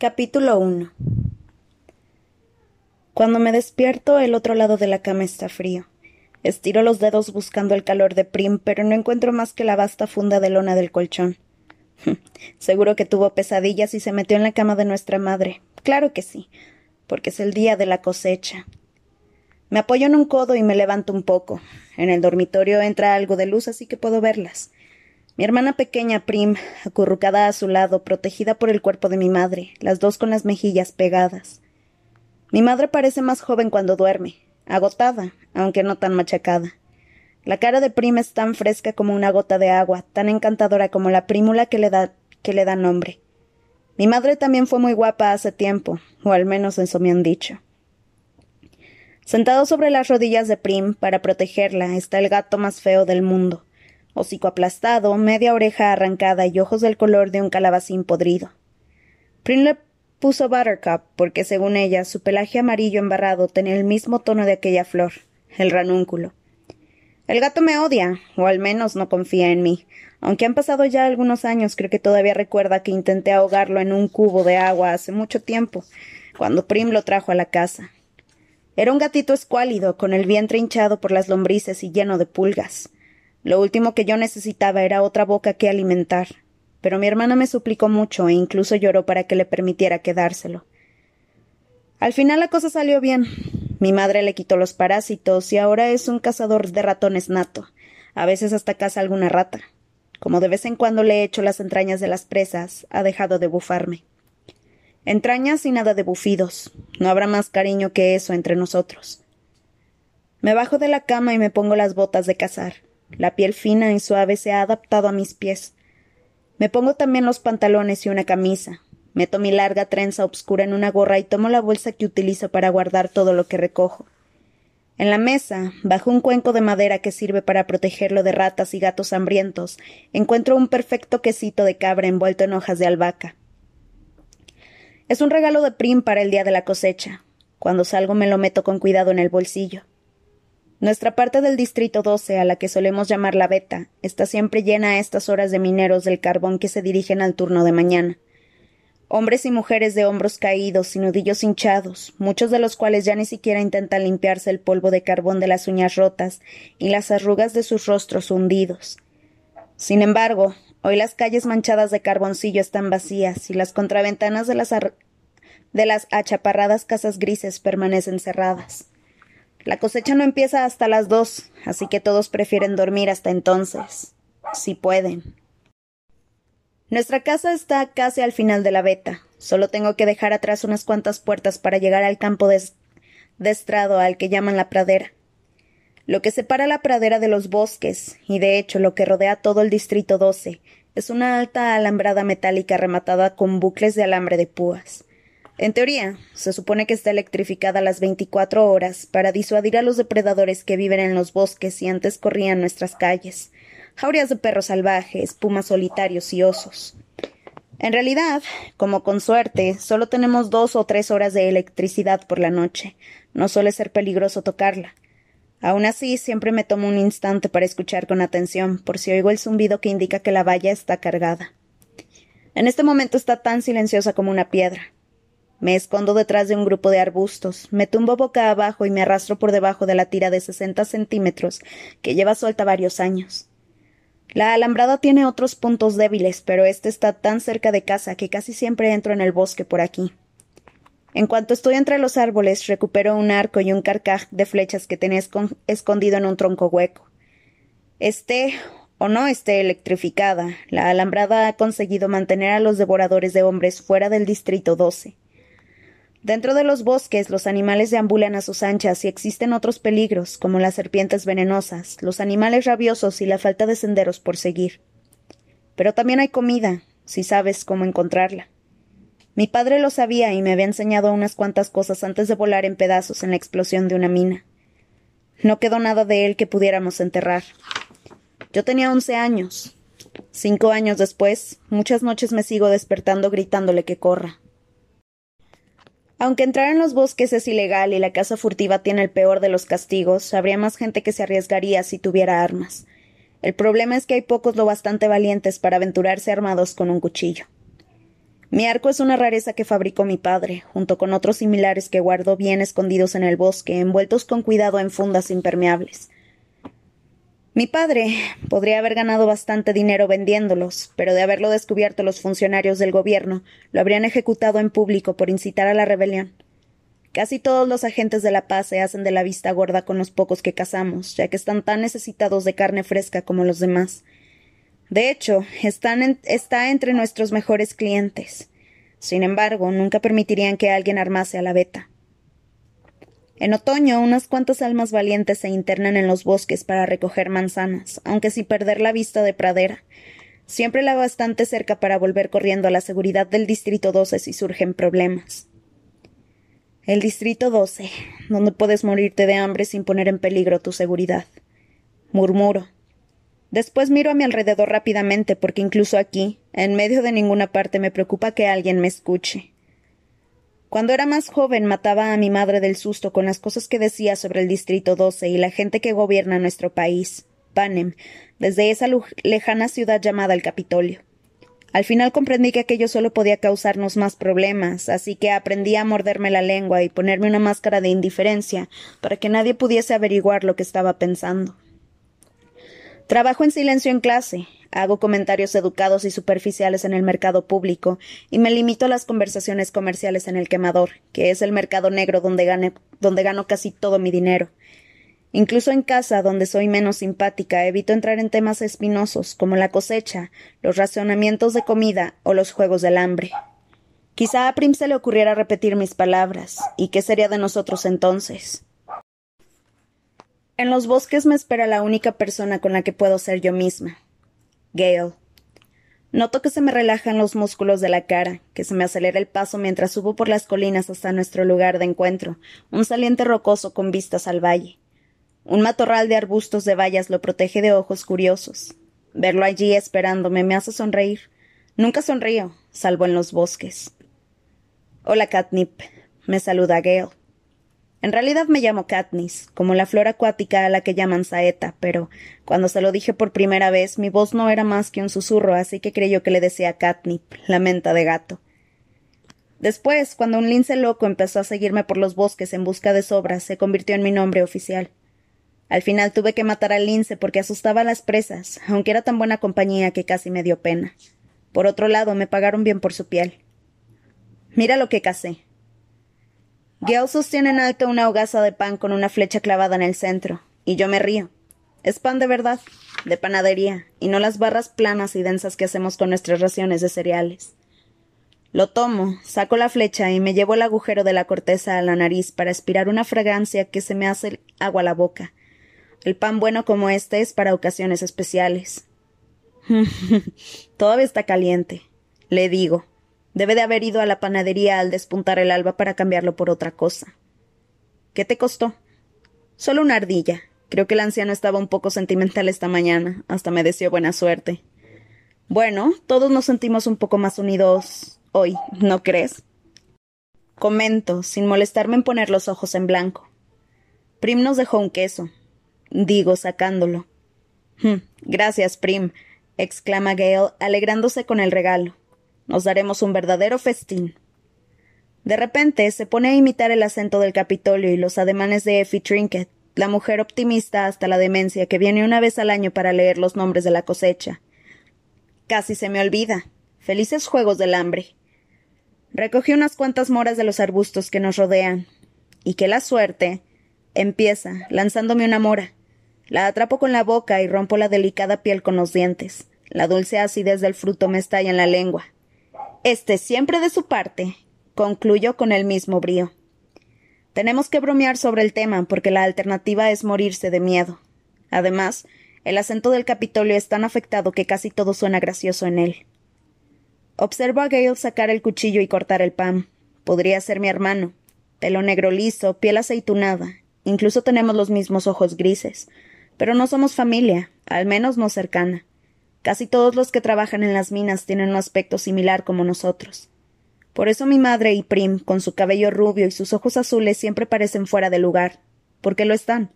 Capítulo 1 Cuando me despierto, el otro lado de la cama está frío. Estiro los dedos buscando el calor de Prim, pero no encuentro más que la vasta funda de lona del colchón. Seguro que tuvo pesadillas y se metió en la cama de nuestra madre. Claro que sí, porque es el día de la cosecha. Me apoyo en un codo y me levanto un poco. En el dormitorio entra algo de luz, así que puedo verlas. Mi hermana pequeña Prim, acurrucada a su lado, protegida por el cuerpo de mi madre, las dos con las mejillas pegadas. Mi madre parece más joven cuando duerme, agotada, aunque no tan machacada. La cara de Prim es tan fresca como una gota de agua, tan encantadora como la prímula que le da, que le da nombre. Mi madre también fue muy guapa hace tiempo, o al menos eso me han dicho. Sentado sobre las rodillas de Prim, para protegerla, está el gato más feo del mundo hocico aplastado, media oreja arrancada y ojos del color de un calabacín podrido. Prim le puso Buttercup porque, según ella, su pelaje amarillo embarrado tenía el mismo tono de aquella flor, el ranúnculo. El gato me odia, o al menos no confía en mí. Aunque han pasado ya algunos años, creo que todavía recuerda que intenté ahogarlo en un cubo de agua hace mucho tiempo, cuando Prim lo trajo a la casa. Era un gatito escuálido, con el vientre hinchado por las lombrices y lleno de pulgas. Lo último que yo necesitaba era otra boca que alimentar, pero mi hermana me suplicó mucho e incluso lloró para que le permitiera quedárselo. Al final la cosa salió bien. Mi madre le quitó los parásitos y ahora es un cazador de ratones nato. A veces hasta caza alguna rata. Como de vez en cuando le echo las entrañas de las presas, ha dejado de bufarme. Entrañas y nada de bufidos. No habrá más cariño que eso entre nosotros. Me bajo de la cama y me pongo las botas de cazar. La piel fina y suave se ha adaptado a mis pies. Me pongo también los pantalones y una camisa. Meto mi larga trenza obscura en una gorra y tomo la bolsa que utilizo para guardar todo lo que recojo. En la mesa, bajo un cuenco de madera que sirve para protegerlo de ratas y gatos hambrientos, encuentro un perfecto quesito de cabra envuelto en hojas de albahaca. Es un regalo de Prim para el día de la cosecha. Cuando salgo me lo meto con cuidado en el bolsillo. Nuestra parte del Distrito 12, a la que solemos llamar la Beta, está siempre llena a estas horas de mineros del carbón que se dirigen al turno de mañana. Hombres y mujeres de hombros caídos y nudillos hinchados, muchos de los cuales ya ni siquiera intentan limpiarse el polvo de carbón de las uñas rotas y las arrugas de sus rostros hundidos. Sin embargo, hoy las calles manchadas de carboncillo están vacías y las contraventanas de las, de las achaparradas casas grises permanecen cerradas. La cosecha no empieza hasta las dos, así que todos prefieren dormir hasta entonces, si pueden. Nuestra casa está casi al final de la veta. Solo tengo que dejar atrás unas cuantas puertas para llegar al campo de, estrado al que llaman la pradera. Lo que separa la pradera de los bosques, y de hecho lo que rodea todo el distrito 12, es una alta alambrada metálica rematada con bucles de alambre de púas. En teoría, se supone que está electrificada las 24 horas para disuadir a los depredadores que viven en los bosques y antes corrían nuestras calles. Jaurías de perros salvajes, pumas solitarios y osos. En realidad, como con suerte, solo tenemos dos o tres horas de electricidad por la noche. No suele ser peligroso tocarla. Aún así, siempre me tomo un instante para escuchar con atención, por si oigo el zumbido que indica que la valla está cargada. En este momento está tan silenciosa como una piedra. Me escondo detrás de un grupo de arbustos, me tumbo boca abajo y me arrastro por debajo de la tira de sesenta centímetros que lleva suelta varios años. La alambrada tiene otros puntos débiles, pero este está tan cerca de casa que casi siempre entro en el bosque por aquí. En cuanto estoy entre los árboles, recupero un arco y un carcaj de flechas que tenía escondido en un tronco hueco. Esté o no esté electrificada, la alambrada ha conseguido mantener a los devoradores de hombres fuera del distrito 12. Dentro de los bosques los animales deambulan a sus anchas y existen otros peligros, como las serpientes venenosas, los animales rabiosos y la falta de senderos por seguir. Pero también hay comida, si sabes cómo encontrarla. Mi padre lo sabía y me había enseñado unas cuantas cosas antes de volar en pedazos en la explosión de una mina. No quedó nada de él que pudiéramos enterrar. Yo tenía once años. Cinco años después, muchas noches me sigo despertando gritándole que corra. Aunque entrar en los bosques es ilegal y la caza furtiva tiene el peor de los castigos, habría más gente que se arriesgaría si tuviera armas. El problema es que hay pocos lo bastante valientes para aventurarse armados con un cuchillo. Mi arco es una rareza que fabricó mi padre, junto con otros similares que guardó bien escondidos en el bosque, envueltos con cuidado en fundas impermeables. Mi padre podría haber ganado bastante dinero vendiéndolos, pero de haberlo descubierto los funcionarios del gobierno, lo habrían ejecutado en público por incitar a la rebelión. Casi todos los agentes de la paz se hacen de la vista gorda con los pocos que cazamos, ya que están tan necesitados de carne fresca como los demás. De hecho, está entre nuestros mejores clientes. Sin embargo, nunca permitirían que alguien armase a la beta. En otoño, unas cuantas almas valientes se internan en los bosques para recoger manzanas, aunque sin perder la vista de pradera. Siempre la bastante cerca para volver corriendo a la seguridad del Distrito 12 si surgen problemas. El Distrito 12, donde puedes morirte de hambre sin poner en peligro tu seguridad. Murmuro, Después miro a mi alrededor rápidamente porque incluso aquí, en medio de ninguna parte, me preocupa que alguien me escuche. Cuando era más joven mataba a mi madre del susto con las cosas que decía sobre el Distrito 12 y la gente que gobierna nuestro país, Panem, desde esa lejana ciudad llamada el Capitolio. Al final comprendí que aquello solo podía causarnos más problemas, así que aprendí a morderme la lengua y ponerme una máscara de indiferencia para que nadie pudiese averiguar lo que estaba pensando. Trabajo en silencio en clase, hago comentarios educados y superficiales en el mercado público y me limito a las conversaciones comerciales en el quemador, que es el mercado negro donde, gano casi todo mi dinero. Incluso en casa, donde soy menos simpática, evito entrar en temas espinosos como la cosecha, los racionamientos de comida o los juegos del hambre. Quizá a Prim se le ocurriera repetir mis palabras, ¿y qué sería de nosotros entonces? En los bosques me espera la única persona con la que puedo ser yo misma. Gale. Noto que se me relajan los músculos de la cara, que se me acelera el paso mientras subo por las colinas hasta nuestro lugar de encuentro, un saliente rocoso con vistas al valle. Un matorral de arbustos de vallas lo protege de ojos curiosos. Verlo allí esperándome me hace sonreír. Nunca sonrío, salvo en los bosques. Hola, Catnip. Me saluda Gale. En realidad me llamo Katniss, como la flor acuática a la que llaman saeta, pero cuando se lo dije por primera vez mi voz no era más que un susurro, así que creyó que le decía Catnip, la menta de gato. Después, cuando un lince loco empezó a seguirme por los bosques en busca de sobras, se convirtió en mi nombre oficial. Al final tuve que matar al lince porque asustaba a las presas, aunque era tan buena compañía que casi me dio pena. Por otro lado, me pagaron bien por su piel. Mira lo que casé, Gale sostiene en alto una hogaza de pan con una flecha clavada en el centro, y yo me río. Es pan de verdad, de panadería, y no las barras planas y densas que hacemos con nuestras raciones de cereales. Lo tomo, saco la flecha y me llevo el agujero de la corteza a la nariz para aspirar una fragancia que se me hace agua a la boca. El pan bueno como este es para ocasiones especiales. Todavía está caliente, le digo, Debe de haber ido a la panadería al despuntar el alba para cambiarlo por otra cosa. ¿Qué te costó? Solo una ardilla. Creo que el anciano estaba un poco sentimental esta mañana. Hasta me deseó buena suerte. Bueno, todos nos sentimos un poco más unidos hoy, ¿no crees? Comento, sin molestarme en poner los ojos en blanco. Prim nos dejó un queso. Digo, sacándolo. Hm, gracias, Prim, exclama Gale, alegrándose con el regalo. Nos daremos un verdadero festín. De repente se pone a imitar el acento del Capitolio y los ademanes de Effie Trinket, la mujer optimista hasta la demencia que viene una vez al año para leer los nombres de la cosecha. Casi se me olvida. Felices juegos del hambre. Recogí unas cuantas moras de los arbustos que nos rodean. Y que la suerte. empieza, lanzándome una mora. La atrapo con la boca y rompo la delicada piel con los dientes. La dulce acidez del fruto me estalla en la lengua. Este siempre de su parte, concluyó con el mismo brío. Tenemos que bromear sobre el tema porque la alternativa es morirse de miedo. Además, el acento del Capitolio es tan afectado que casi todo suena gracioso en él. Observo a Gale sacar el cuchillo y cortar el pan. Podría ser mi hermano. Pelo negro liso, piel aceitunada. Incluso tenemos los mismos ojos grises. Pero no somos familia, al menos no cercana. Casi todos los que trabajan en las minas tienen un aspecto similar como nosotros. Por eso mi madre y Prim, con su cabello rubio y sus ojos azules, siempre parecen fuera de lugar. Porque lo están.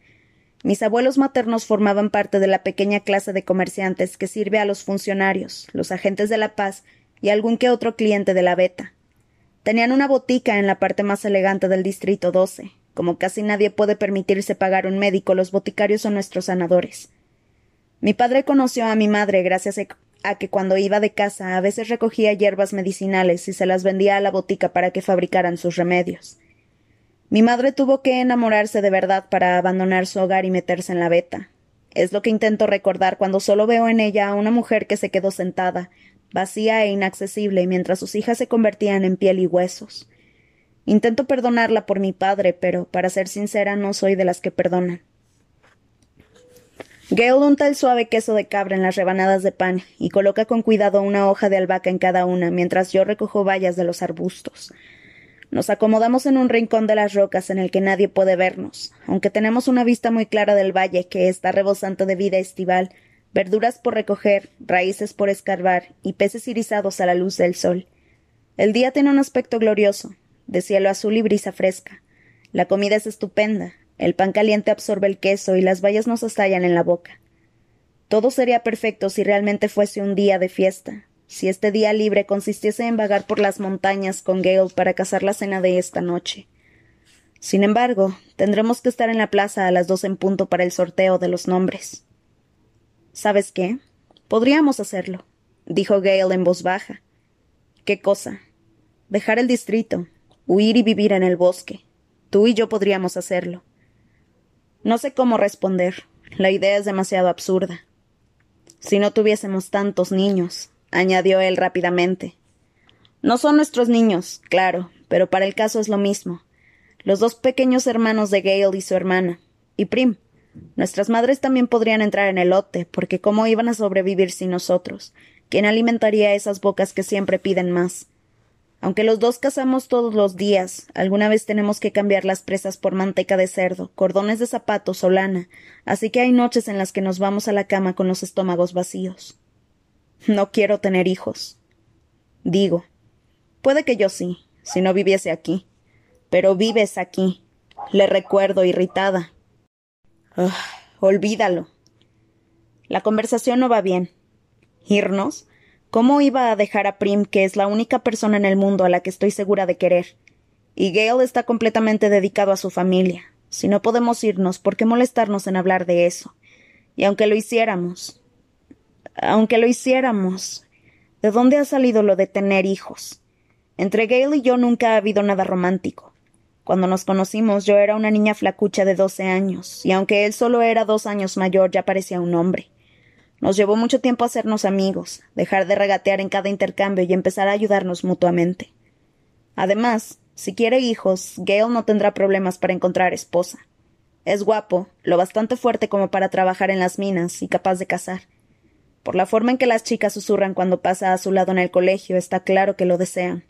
Mis abuelos maternos formaban parte de la pequeña clase de comerciantes que sirve a los funcionarios, los agentes de la paz y algún que otro cliente de la beta. Tenían una botica en la parte más elegante del distrito 12. Como casi nadie puede permitirse pagar un médico, los boticarios son nuestros sanadores. Mi padre conoció a mi madre gracias a que cuando iba de casa a veces recogía hierbas medicinales y se las vendía a la botica para que fabricaran sus remedios. Mi madre tuvo que enamorarse de verdad para abandonar su hogar y meterse en la beta. Es lo que intento recordar cuando solo veo en ella a una mujer que se quedó sentada, vacía e inaccesible, mientras sus hijas se convertían en piel y huesos. Intento perdonarla por mi padre, pero, para ser sincera, no soy de las que perdonan. Gale unta el suave queso de cabra en las rebanadas de pan y coloca con cuidado una hoja de albahaca en cada una, mientras yo recojo bayas de los arbustos. Nos acomodamos en un rincón de las rocas en el que nadie puede vernos, aunque tenemos una vista muy clara del valle que está rebosante de vida estival, verduras por recoger, raíces por escarbar y peces irisados a la luz del sol. El día tiene un aspecto glorioso, de cielo azul y brisa fresca. La comida es estupenda, el pan caliente absorbe el queso y las bayas nos estallan en la boca. Todo sería perfecto si realmente fuese un día de fiesta, si este día libre consistiese en vagar por las montañas con Gale para cazar la cena de esta noche. Sin embargo, tendremos que estar en la plaza a las dos en punto para el sorteo de los nombres. ¿Sabes qué? Podríamos hacerlo, dijo Gale en voz baja. ¿Qué cosa? Dejar el distrito, huir y vivir en el bosque. Tú y yo podríamos hacerlo. No sé cómo responder. La idea es demasiado absurda. Si no tuviésemos tantos niños, añadió él rápidamente. No son nuestros niños, claro, pero para el caso es lo mismo. Los dos pequeños hermanos de Gale y su hermana. Y Prim. Nuestras madres también podrían entrar en el lote, porque cómo iban a sobrevivir sin nosotros. ¿Quién alimentaría esas bocas que siempre piden más? Aunque los dos cazamos todos los días, alguna vez tenemos que cambiar las presas por manteca de cerdo, cordones de zapatos o lana, así que hay noches en las que nos vamos a la cama con los estómagos vacíos. No quiero tener hijos. Digo, puede que yo sí, si no viviese aquí. Pero vives aquí. Le recuerdo irritada. olvídalo. La conversación no va bien. ¿Irnos? ¿Cómo iba a dejar a Prim, que es la única persona en el mundo a la que estoy segura de querer? Y Gale está completamente dedicado a su familia. Si no podemos irnos, ¿por qué molestarnos en hablar de eso? Y aunque lo hiciéramos, aunque lo hiciéramos. ¿De dónde ha salido lo de tener hijos? Entre Gail y yo nunca ha habido nada romántico. Cuando nos conocimos yo era una niña flacucha de doce años, y aunque él solo era dos años mayor ya parecía un hombre. Nos llevó mucho tiempo hacernos amigos, dejar de regatear en cada intercambio y empezar a ayudarnos mutuamente. Además, si quiere hijos, Gail no tendrá problemas para encontrar esposa. Es guapo, lo bastante fuerte como para trabajar en las minas y capaz de cazar. Por la forma en que las chicas susurran cuando pasa a su lado en el colegio, está claro que lo desean.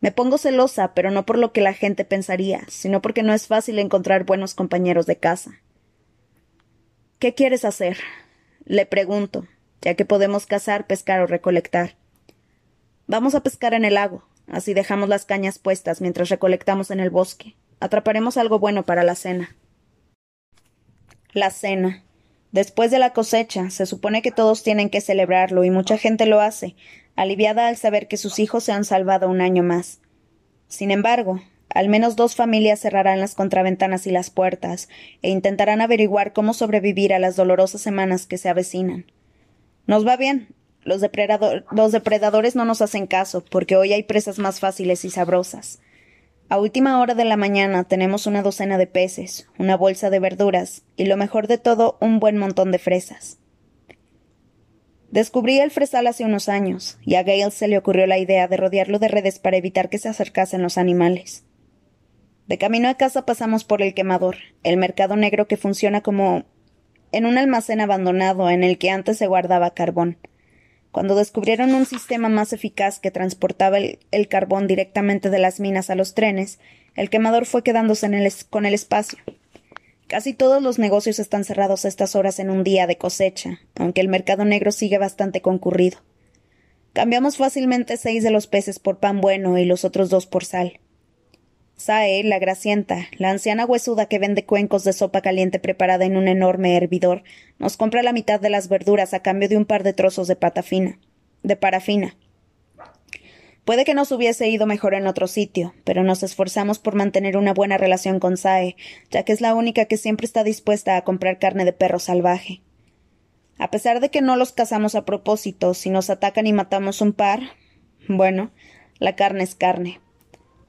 Me pongo celosa, pero no por lo que la gente pensaría, sino porque no es fácil encontrar buenos compañeros de casa. ¿Qué quieres hacer? Le pregunto, ya que podemos cazar, pescar o recolectar. Vamos a pescar en el lago, así dejamos las cañas puestas mientras recolectamos en el bosque. Atraparemos algo bueno para la cena. La cena. Después de la cosecha, se supone que todos tienen que celebrarlo y mucha gente lo hace, aliviada al saber que sus hijos se han salvado un año más. Sin embargo, al menos dos familias cerrarán las contraventanas y las puertas e intentarán averiguar cómo sobrevivir a las dolorosas semanas que se avecinan. Nos va bien. Los, depredadores no nos hacen caso, porque hoy hay presas más fáciles y sabrosas. A última hora de la mañana tenemos una docena de peces, una bolsa de verduras y lo mejor de todo, un buen montón de fresas. Descubrí el fresal hace unos años, y a Gale se le ocurrió la idea de rodearlo de redes para evitar que se acercasen los animales. De camino a casa pasamos por el quemador, el mercado negro que funciona como en un almacén abandonado en el que antes se guardaba carbón. Cuando descubrieron un sistema más eficaz que transportaba el, carbón directamente de las minas a los trenes, el quemador fue quedándose con el espacio. Casi todos los negocios están cerrados a estas horas en un día de cosecha, aunque el mercado negro sigue bastante concurrido. Cambiamos fácilmente seis de los peces por pan bueno y los otros dos por sal. Sae, la gracienta, la anciana huesuda que vende cuencos de sopa caliente preparada en un enorme hervidor, nos compra la mitad de las verduras a cambio de un par de trozos de pata fina, de parafina. Puede que nos hubiese ido mejor en otro sitio, pero nos esforzamos por mantener una buena relación con Sae, ya que es la única que siempre está dispuesta a comprar carne de perro salvaje. A pesar de que no los cazamos a propósito, si nos atacan y matamos un par, bueno, la carne es carne.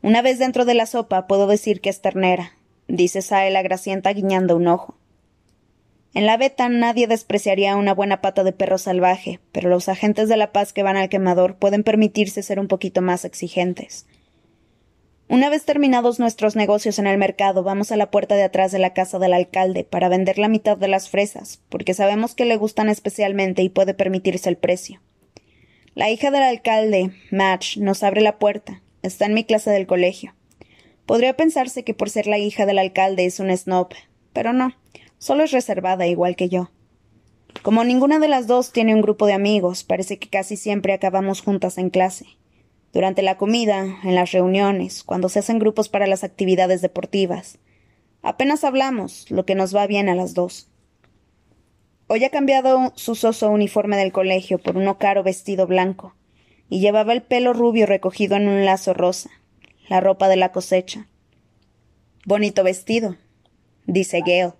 Una vez dentro de la sopa puedo decir que es ternera, dice Sae la gracienta guiñando un ojo. En la beta nadie despreciaría una buena pata de perro salvaje, pero los agentes de la paz que van al quemador pueden permitirse ser un poquito más exigentes. Una vez terminados nuestros negocios en el mercado, vamos a la puerta de atrás de la casa del alcalde para vender la mitad de las fresas, porque sabemos que le gustan especialmente y puede permitirse el precio. La hija del alcalde, Match, nos abre la puerta. Está en mi clase del colegio. Podría pensarse que por ser la hija del alcalde es un snob, pero no. Solo es reservada igual que yo. Como ninguna de las dos tiene un grupo de amigos, parece que casi siempre acabamos juntas en clase. Durante la comida, en las reuniones, cuando se hacen grupos para las actividades deportivas. Apenas hablamos, lo que nos va bien a las dos. Hoy ha cambiado su soso uniforme del colegio por uno caro vestido blanco, y llevaba el pelo rubio recogido en un lazo rosa, la ropa de la cosecha. Bonito vestido, dice Gale.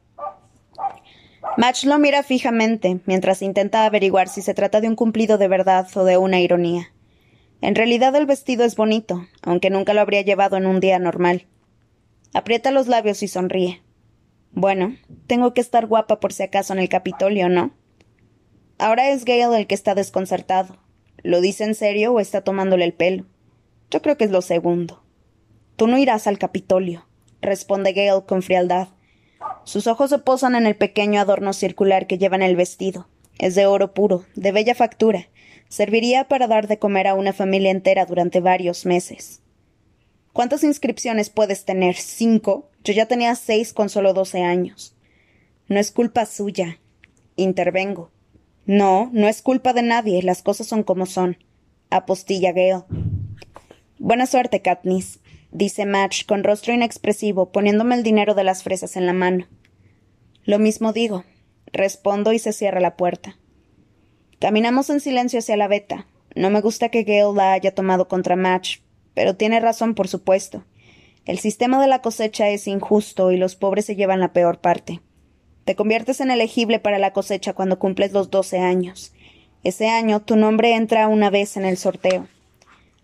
Match lo mira fijamente, mientras intenta averiguar si se trata de un cumplido de verdad o de una ironía. En realidad el vestido es bonito, aunque nunca lo habría llevado en un día normal. Aprieta los labios y sonríe. Bueno, tengo que estar guapa por si acaso en el Capitolio, ¿no? Ahora es Gale el que está desconcertado. ¿Lo dice en serio o está tomándole el pelo? Yo creo que es lo segundo. Tú no irás al Capitolio, responde Gale con frialdad. Sus ojos se posan en el pequeño adorno circular que lleva en el vestido. Es de oro puro, de bella factura. Serviría para dar de comer a una familia entera durante varios meses. ¿Cuántas inscripciones puedes tener? ¿Cinco? Yo ya tenía seis con solo doce años. No es culpa suya. Intervengo. No, no es culpa de nadie. Las cosas son como son. Apostilla Gale. Buena suerte, Katniss dice Match con rostro inexpresivo, poniéndome el dinero de las fresas en la mano. Lo mismo digo. Respondo y se cierra la puerta. Caminamos en silencio hacia la veta. No me gusta que Gale la haya tomado contra Match, pero tiene razón, por supuesto. El sistema de la cosecha es injusto y los pobres se llevan la peor parte. Te conviertes en elegible para la cosecha cuando cumples los doce años. Ese año tu nombre entra una vez en el sorteo.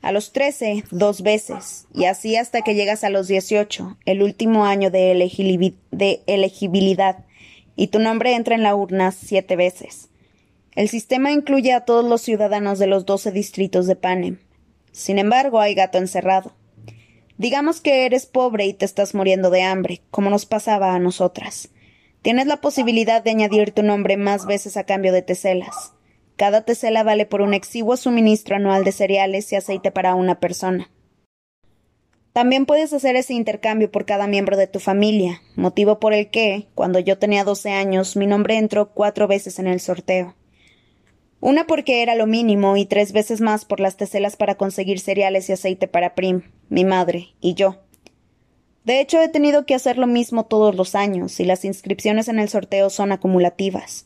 A los trece, dos veces, y así hasta que llegas a los dieciocho, el último año de, elegibilidad, y tu nombre entra en la urna siete veces. El sistema incluye a todos los ciudadanos de los doce distritos de Panem. Sin embargo, hay gato encerrado. Digamos que eres pobre y te estás muriendo de hambre, como nos pasaba a nosotras. Tienes la posibilidad de añadir tu nombre más veces a cambio de teselas. Cada tesela vale por un exiguo suministro anual de cereales y aceite para una persona. También puedes hacer ese intercambio por cada miembro de tu familia, motivo por el que, cuando yo tenía doce años, mi nombre entró cuatro veces en el sorteo. Una porque era lo mínimo y tres veces más por las teselas para conseguir cereales y aceite para Prim, mi madre, y yo. De hecho, he tenido que hacer lo mismo todos los años, y las inscripciones en el sorteo son acumulativas.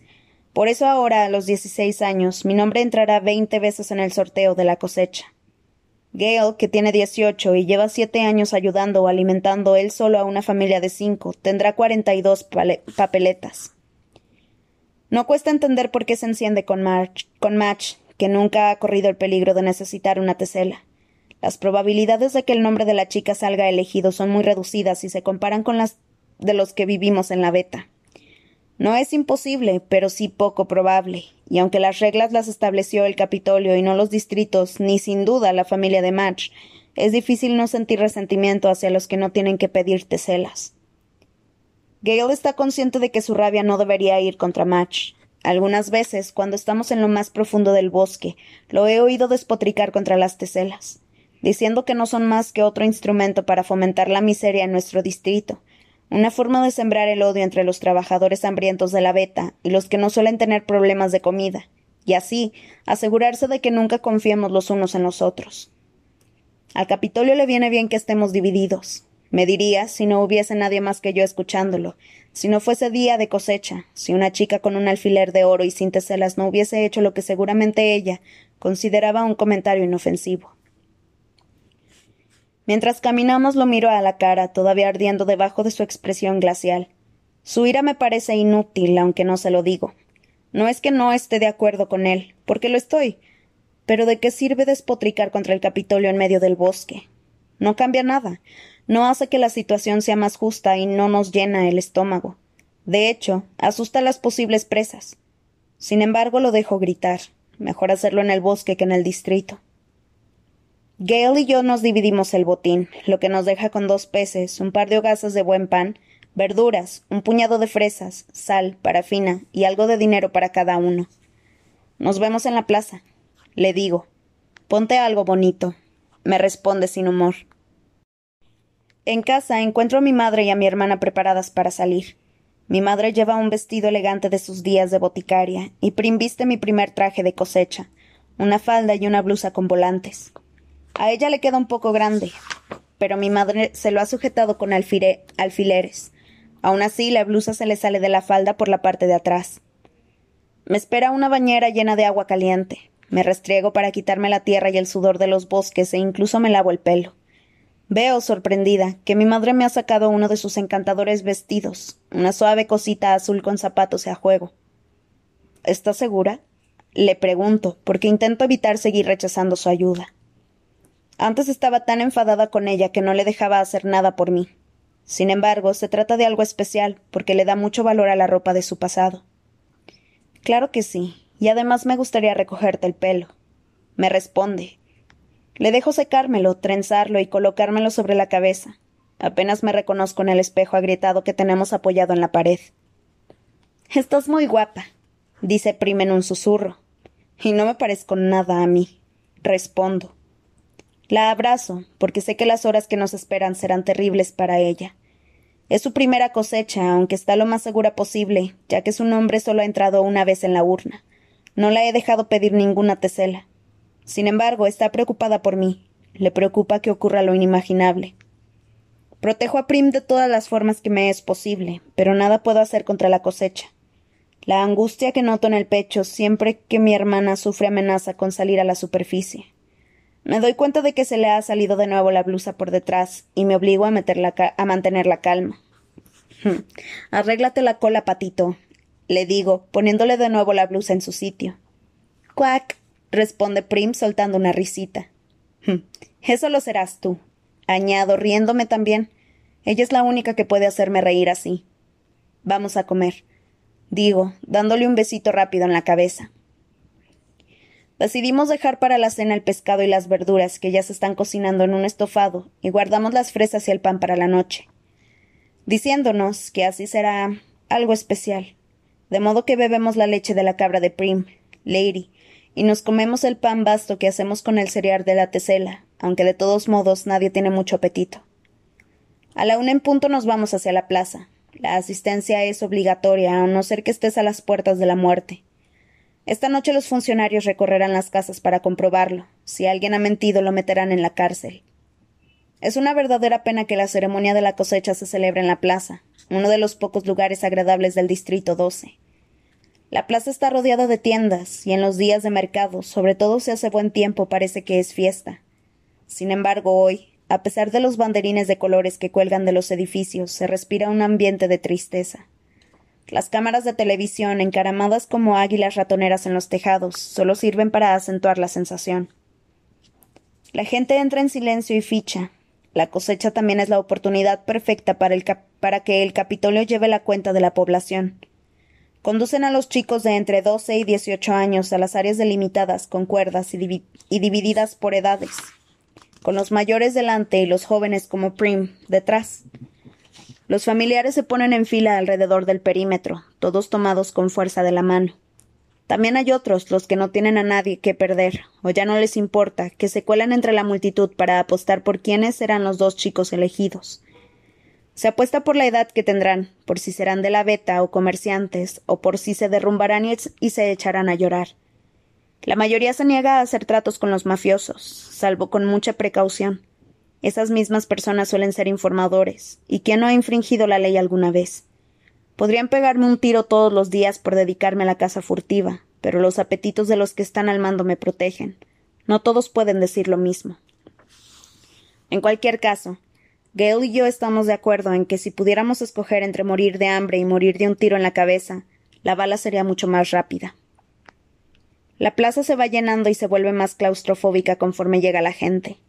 Por eso ahora, a los dieciséis años, mi nombre entrará veinte veces en el sorteo de la cosecha. Gale, que tiene dieciocho y lleva siete años ayudando o alimentando él solo a una familia de cinco, tendrá cuarenta y dos papeletas. No cuesta entender por qué se enciende con, con Match, que nunca ha corrido el peligro de necesitar una tesela. Las probabilidades de que el nombre de la chica salga elegido son muy reducidas si se comparan con las de los que vivimos en la beta. No es imposible, pero sí poco probable, y aunque las reglas las estableció el Capitolio y no los distritos, ni sin duda la familia de Match, es difícil no sentir resentimiento hacia los que no tienen que pedir teselas. Gale está consciente de que su rabia no debería ir contra Match. Algunas veces, cuando estamos en lo más profundo del bosque, lo he oído despotricar contra las teselas, diciendo que no son más que otro instrumento para fomentar la miseria en nuestro distrito, una forma de sembrar el odio entre los trabajadores hambrientos de la beta y los que no suelen tener problemas de comida, y así asegurarse de que nunca confiemos los unos en los otros. Al Capitolio le viene bien que estemos divididos. Me diría, si no hubiese nadie más que yo escuchándolo, si no fuese día de cosecha, si una chica con un alfiler de oro y sin teselas no hubiese hecho lo que seguramente ella consideraba un comentario inofensivo. Mientras caminamos lo miro a la cara, todavía ardiendo debajo de su expresión glacial. Su ira me parece inútil, aunque no se lo digo. No es que no esté de acuerdo con él, porque lo estoy. Pero ¿de qué sirve despotricar contra el Capitolio en medio del bosque? No cambia nada. No hace que la situación sea más justa y no nos llena el estómago. De hecho, asusta a las posibles presas. Sin embargo, lo dejo gritar. Mejor hacerlo en el bosque que en el distrito. Gale y yo nos dividimos el botín, lo que nos deja con dos peces, un par de hogazas de buen pan, verduras, un puñado de fresas, sal, parafina y algo de dinero para cada uno. Nos vemos en la plaza. Le digo. Ponte algo bonito. Me responde sin humor. En casa encuentro a mi madre y a mi hermana preparadas para salir. Mi madre lleva un vestido elegante de sus días de boticaria, y Prim viste mi primer traje de cosecha, una falda y una blusa con volantes. A ella le queda un poco grande, pero mi madre se lo ha sujetado con alfileres. Aún así, la blusa se le sale de la falda por la parte de atrás. Me espera una bañera llena de agua caliente. Me restriego para quitarme la tierra y el sudor de los bosques e incluso me lavo el pelo. Veo, sorprendida, que mi madre me ha sacado uno de sus encantadores vestidos, una suave cosita azul con zapatos a juego. ¿Estás segura? Le pregunto, porque intento evitar seguir rechazando su ayuda. Antes estaba tan enfadada con ella que no le dejaba hacer nada por mí. Sin embargo, se trata de algo especial, porque le da mucho valor a la ropa de su pasado. Claro que sí, y además me gustaría recogerte el pelo. Me responde. Le dejo secármelo, trenzarlo y colocármelo sobre la cabeza. Apenas me reconozco en el espejo agrietado que tenemos apoyado en la pared. Estás muy guapa, dice Prim en un susurro. Y no me parezco nada a mí. Respondo. La abrazo, porque sé que las horas que nos esperan serán terribles para ella. Es su primera cosecha, aunque está lo más segura posible, ya que su nombre solo ha entrado una vez en la urna. No la he dejado pedir ninguna tesela. Sin embargo, está preocupada por mí. Le preocupa que ocurra lo inimaginable. Protejo a Prim de todas las formas que me es posible, pero nada puedo hacer contra la cosecha. La angustia que noto en el pecho siempre que mi hermana sufre amenaza con salir a la superficie. Me doy cuenta de que se le ha salido de nuevo la blusa por detrás y me obligo a, a mantener la calma. Arréglate la cola, patito, le digo, poniéndole de nuevo la blusa en su sitio. Cuac, responde Prim soltando una risita. Eso lo serás tú, añado, riéndome también. Ella es la única que puede hacerme reír así. Vamos a comer, digo, dándole un besito rápido en la cabeza. Decidimos dejar para la cena el pescado y las verduras que ya se están cocinando en un estofado y guardamos las fresas y el pan para la noche, diciéndonos que así será algo especial. De modo que bebemos la leche de la cabra de Prim, Lady, y nos comemos el pan vasto que hacemos con el cereal de la tesela, aunque de todos modos nadie tiene mucho apetito. A la una en punto nos vamos hacia la plaza. La asistencia es obligatoria, a no ser que estés a las puertas de la muerte. Esta noche los funcionarios recorrerán las casas para comprobarlo. Si alguien ha mentido, lo meterán en la cárcel. Es una verdadera pena que la ceremonia de la cosecha se celebre en la plaza, uno de los pocos lugares agradables del Distrito 12. La plaza está rodeada de tiendas, y en los días de mercado, sobre todo si hace buen tiempo, parece que es fiesta. Sin embargo, hoy, a pesar de los banderines de colores que cuelgan de los edificios, se respira un ambiente de tristeza. Las cámaras de televisión, encaramadas como águilas ratoneras en los tejados, solo sirven para acentuar la sensación. La gente entra en silencio y ficha. La cosecha también es la oportunidad perfecta para, que el Capitolio lleve la cuenta de la población. Conducen a los chicos de entre 12 y 18 años a las áreas delimitadas con cuerdas y divididas por edades, con los mayores delante y los jóvenes como Prim detrás. Los familiares se ponen en fila alrededor del perímetro, todos tomados con fuerza de la mano. También hay otros, los que no tienen a nadie que perder, o ya no les importa, que se cuelan entre la multitud para apostar por quiénes serán los dos chicos elegidos. Se apuesta por la edad que tendrán, por si serán de la beta o comerciantes, o por si se derrumbarán y, se echarán a llorar. La mayoría se niega a hacer tratos con los mafiosos, salvo con mucha precaución. Esas mismas personas suelen ser informadores. ¿Y quién no ha infringido la ley alguna vez? Podrían pegarme un tiro todos los días por dedicarme a la caza furtiva, pero los apetitos de los que están al mando me protegen. No todos pueden decir lo mismo. En cualquier caso, Gale y yo estamos de acuerdo en que si pudiéramos escoger entre morir de hambre y morir de un tiro en la cabeza, la bala sería mucho más rápida. La plaza se va llenando y se vuelve más claustrofóbica conforme llega la gente.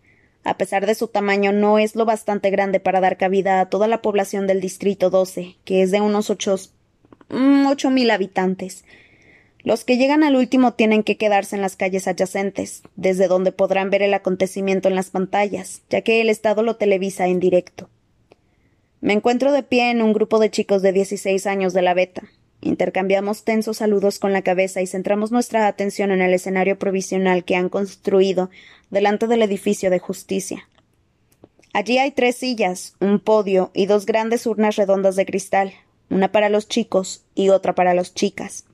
A pesar de su tamaño, no es lo bastante grande para dar cabida a toda la población del Distrito 12, que es de unos ocho, mm, ocho mil habitantes, los que llegan al último tienen que quedarse en las calles adyacentes, desde donde podrán ver el acontecimiento en las pantallas, ya que el Estado lo televisa en directo. Me encuentro de pie en un grupo de chicos de 16 años de la beta. Intercambiamos tensos saludos con la cabeza y centramos nuestra atención en el escenario provisional que han construido delante del edificio de justicia. Allí hay tres sillas, un podio y dos grandes urnas redondas de cristal, una para los chicos y otra para las chicas.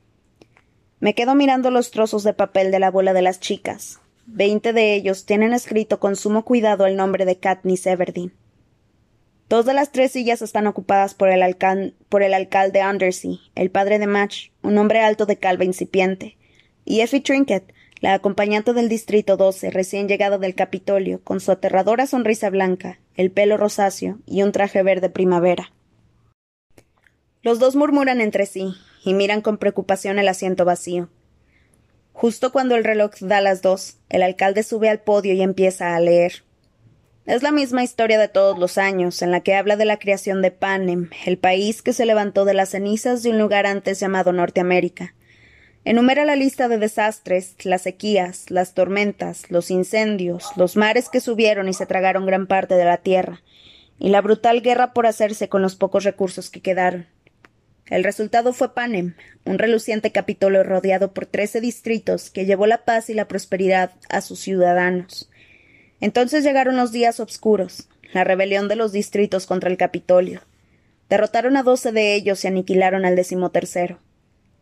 Me quedo mirando los trozos de papel de la bola de las chicas. Veinte de ellos tienen escrito con sumo cuidado el nombre de Katniss Everdeen. Dos de las tres sillas están ocupadas por el, alcalde Undersea, el padre de Match, un hombre alto de calva incipiente, y Effie Trinket, la acompañante del Distrito 12, recién llegada del Capitolio, con su aterradora sonrisa blanca, el pelo rosáceo y un traje verde primavera. Los dos murmuran entre sí, y miran con preocupación el asiento vacío. Justo cuando el reloj da las dos, el alcalde sube al podio y empieza a leer. Es la misma historia de todos los años, en la que habla de la creación de Panem, el país que se levantó de las cenizas de un lugar antes llamado Norteamérica. Enumera la lista de desastres, las sequías, las tormentas, los incendios, los mares que subieron y se tragaron gran parte de la tierra, y la brutal guerra por hacerse con los pocos recursos que quedaron. El resultado fue Panem, un reluciente Capitolio rodeado por trece distritos que llevó la paz y la prosperidad a sus ciudadanos. Entonces llegaron los días oscuros, la rebelión de los distritos contra el Capitolio. Derrotaron a doce de ellos y aniquilaron al decimotercero.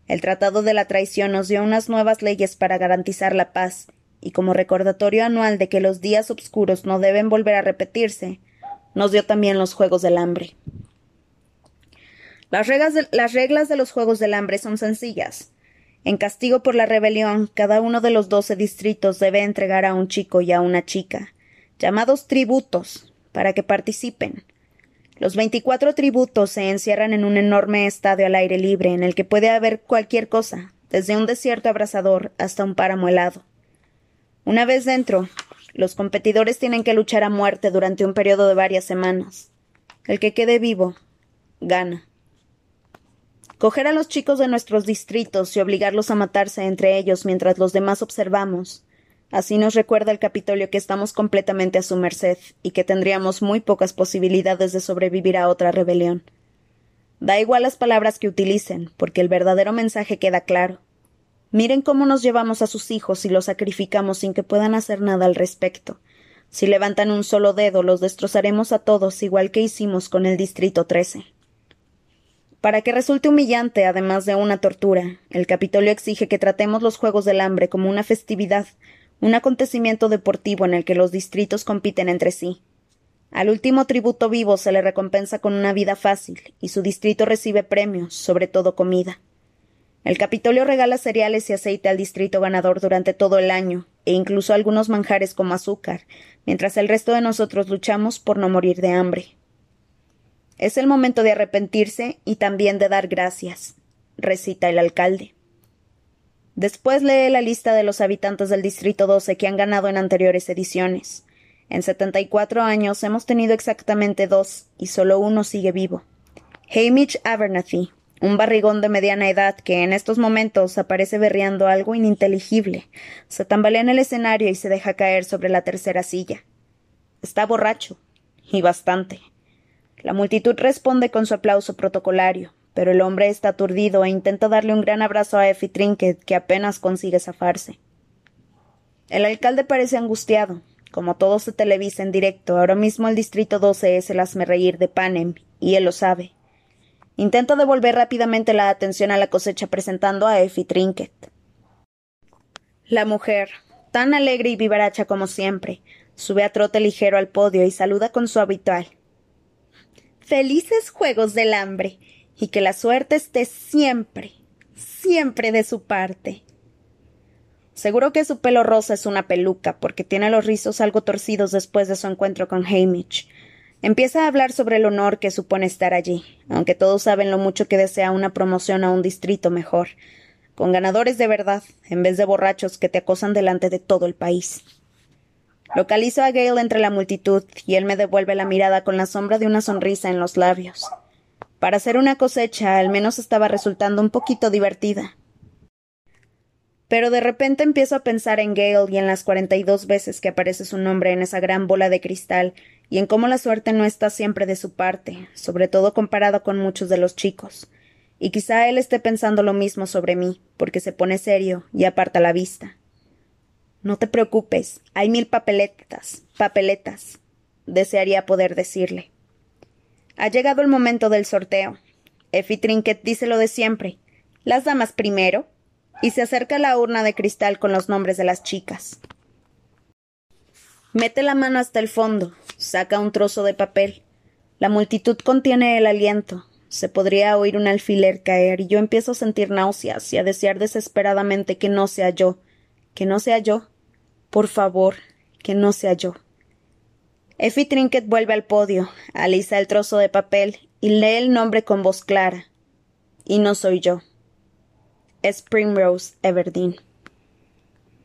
El Tratado de la Traición nos dio unas nuevas leyes para garantizar la paz, y como recordatorio anual de que los días oscuros no deben volver a repetirse, nos dio también los Juegos del Hambre. Las reglas, de, las reglas de los Juegos del Hambre son sencillas. En castigo por la rebelión, cada uno de los doce distritos debe entregar a un chico y a una chica, llamados tributos, para que participen. Los veinticuatro tributos se encierran en un enorme estadio al aire libre en el que puede haber cualquier cosa, desde un desierto abrasador hasta un páramo helado. Una vez dentro, los competidores tienen que luchar a muerte durante un periodo de varias semanas. El que quede vivo, gana. Coger a los chicos de nuestros distritos y obligarlos a matarse entre ellos mientras los demás observamos. Así nos recuerda el Capitolio que estamos completamente a su merced y que tendríamos muy pocas posibilidades de sobrevivir a otra rebelión. Da igual las palabras que utilicen, porque el verdadero mensaje queda claro. Miren cómo nos llevamos a sus hijos y los sacrificamos sin que puedan hacer nada al respecto. Si levantan un solo dedo, los destrozaremos a todos, igual que hicimos con el Distrito 13. Para que resulte humillante, además de una tortura, el Capitolio exige que tratemos los Juegos del Hambre como una festividad, un acontecimiento deportivo en el que los distritos compiten entre sí. Al último tributo vivo se le recompensa con una vida fácil, y su distrito recibe premios, sobre todo comida. El Capitolio regala cereales y aceite al distrito ganador durante todo el año, e incluso algunos manjares como azúcar, mientras el resto de nosotros luchamos por no morir de hambre. Es el momento de arrepentirse y también de dar gracias, recita el alcalde. Después lee la lista de los habitantes del Distrito 12 que han ganado en anteriores ediciones. En setenta y cuatro años hemos tenido exactamente dos, y solo uno sigue vivo. Hamish Abernathy, un barrigón de mediana edad que en estos momentos aparece berreando algo ininteligible, se tambalea en el escenario y se deja caer sobre la tercera silla. Está borracho, y bastante. La multitud responde con su aplauso protocolario, pero el hombre está aturdido e intenta darle un gran abrazo a Effie Trinket, que apenas consigue zafarse. El alcalde parece angustiado. Como todo se televisa en directo, ahora mismo el Distrito 12 es el reír de Panem, y él lo sabe. Intenta devolver rápidamente la atención a la cosecha presentando a Effie Trinket. La mujer, tan alegre y vivaracha como siempre, sube a trote ligero al podio y saluda con su habitual felices Juegos del Hambre y que la suerte esté siempre, siempre de su parte. Seguro que su pelo rosa es una peluca, porque tiene los rizos algo torcidos después de su encuentro con Hamish. Empieza a hablar sobre el honor que supone estar allí, aunque todos saben lo mucho que desea una promoción a un distrito mejor, con ganadores de verdad, en vez de borrachos que te acosan delante de todo el país. Localizo a Gale entre la multitud y él me devuelve la mirada con la sombra de una sonrisa en los labios. Para hacer una cosecha, al menos estaba resultando un poquito divertida. Pero de repente empiezo a pensar en Gale y en las cuarenta y dos veces que aparece su nombre en esa gran bola de cristal y en cómo la suerte no está siempre de su parte, sobre todo comparado con muchos de los chicos. Y quizá él esté pensando lo mismo sobre mí, porque se pone serio y aparta la vista. No te preocupes, hay mil papeletas, papeletas, desearía poder decirle. Ha llegado el momento del sorteo. Effie Trinket dice lo de siempre. Las damas primero, y se acerca a la urna de cristal con los nombres de las chicas. Mete la mano hasta el fondo, saca un trozo de papel. La multitud contiene el aliento. Se podría oír un alfiler caer y yo empiezo a sentir náuseas y a desear desesperadamente que no sea yo, que no sea yo. Por favor, que no sea yo. Effie Trinket vuelve al podio, alisa el trozo de papel y lee el nombre con voz clara. Y no soy yo es Everdeen.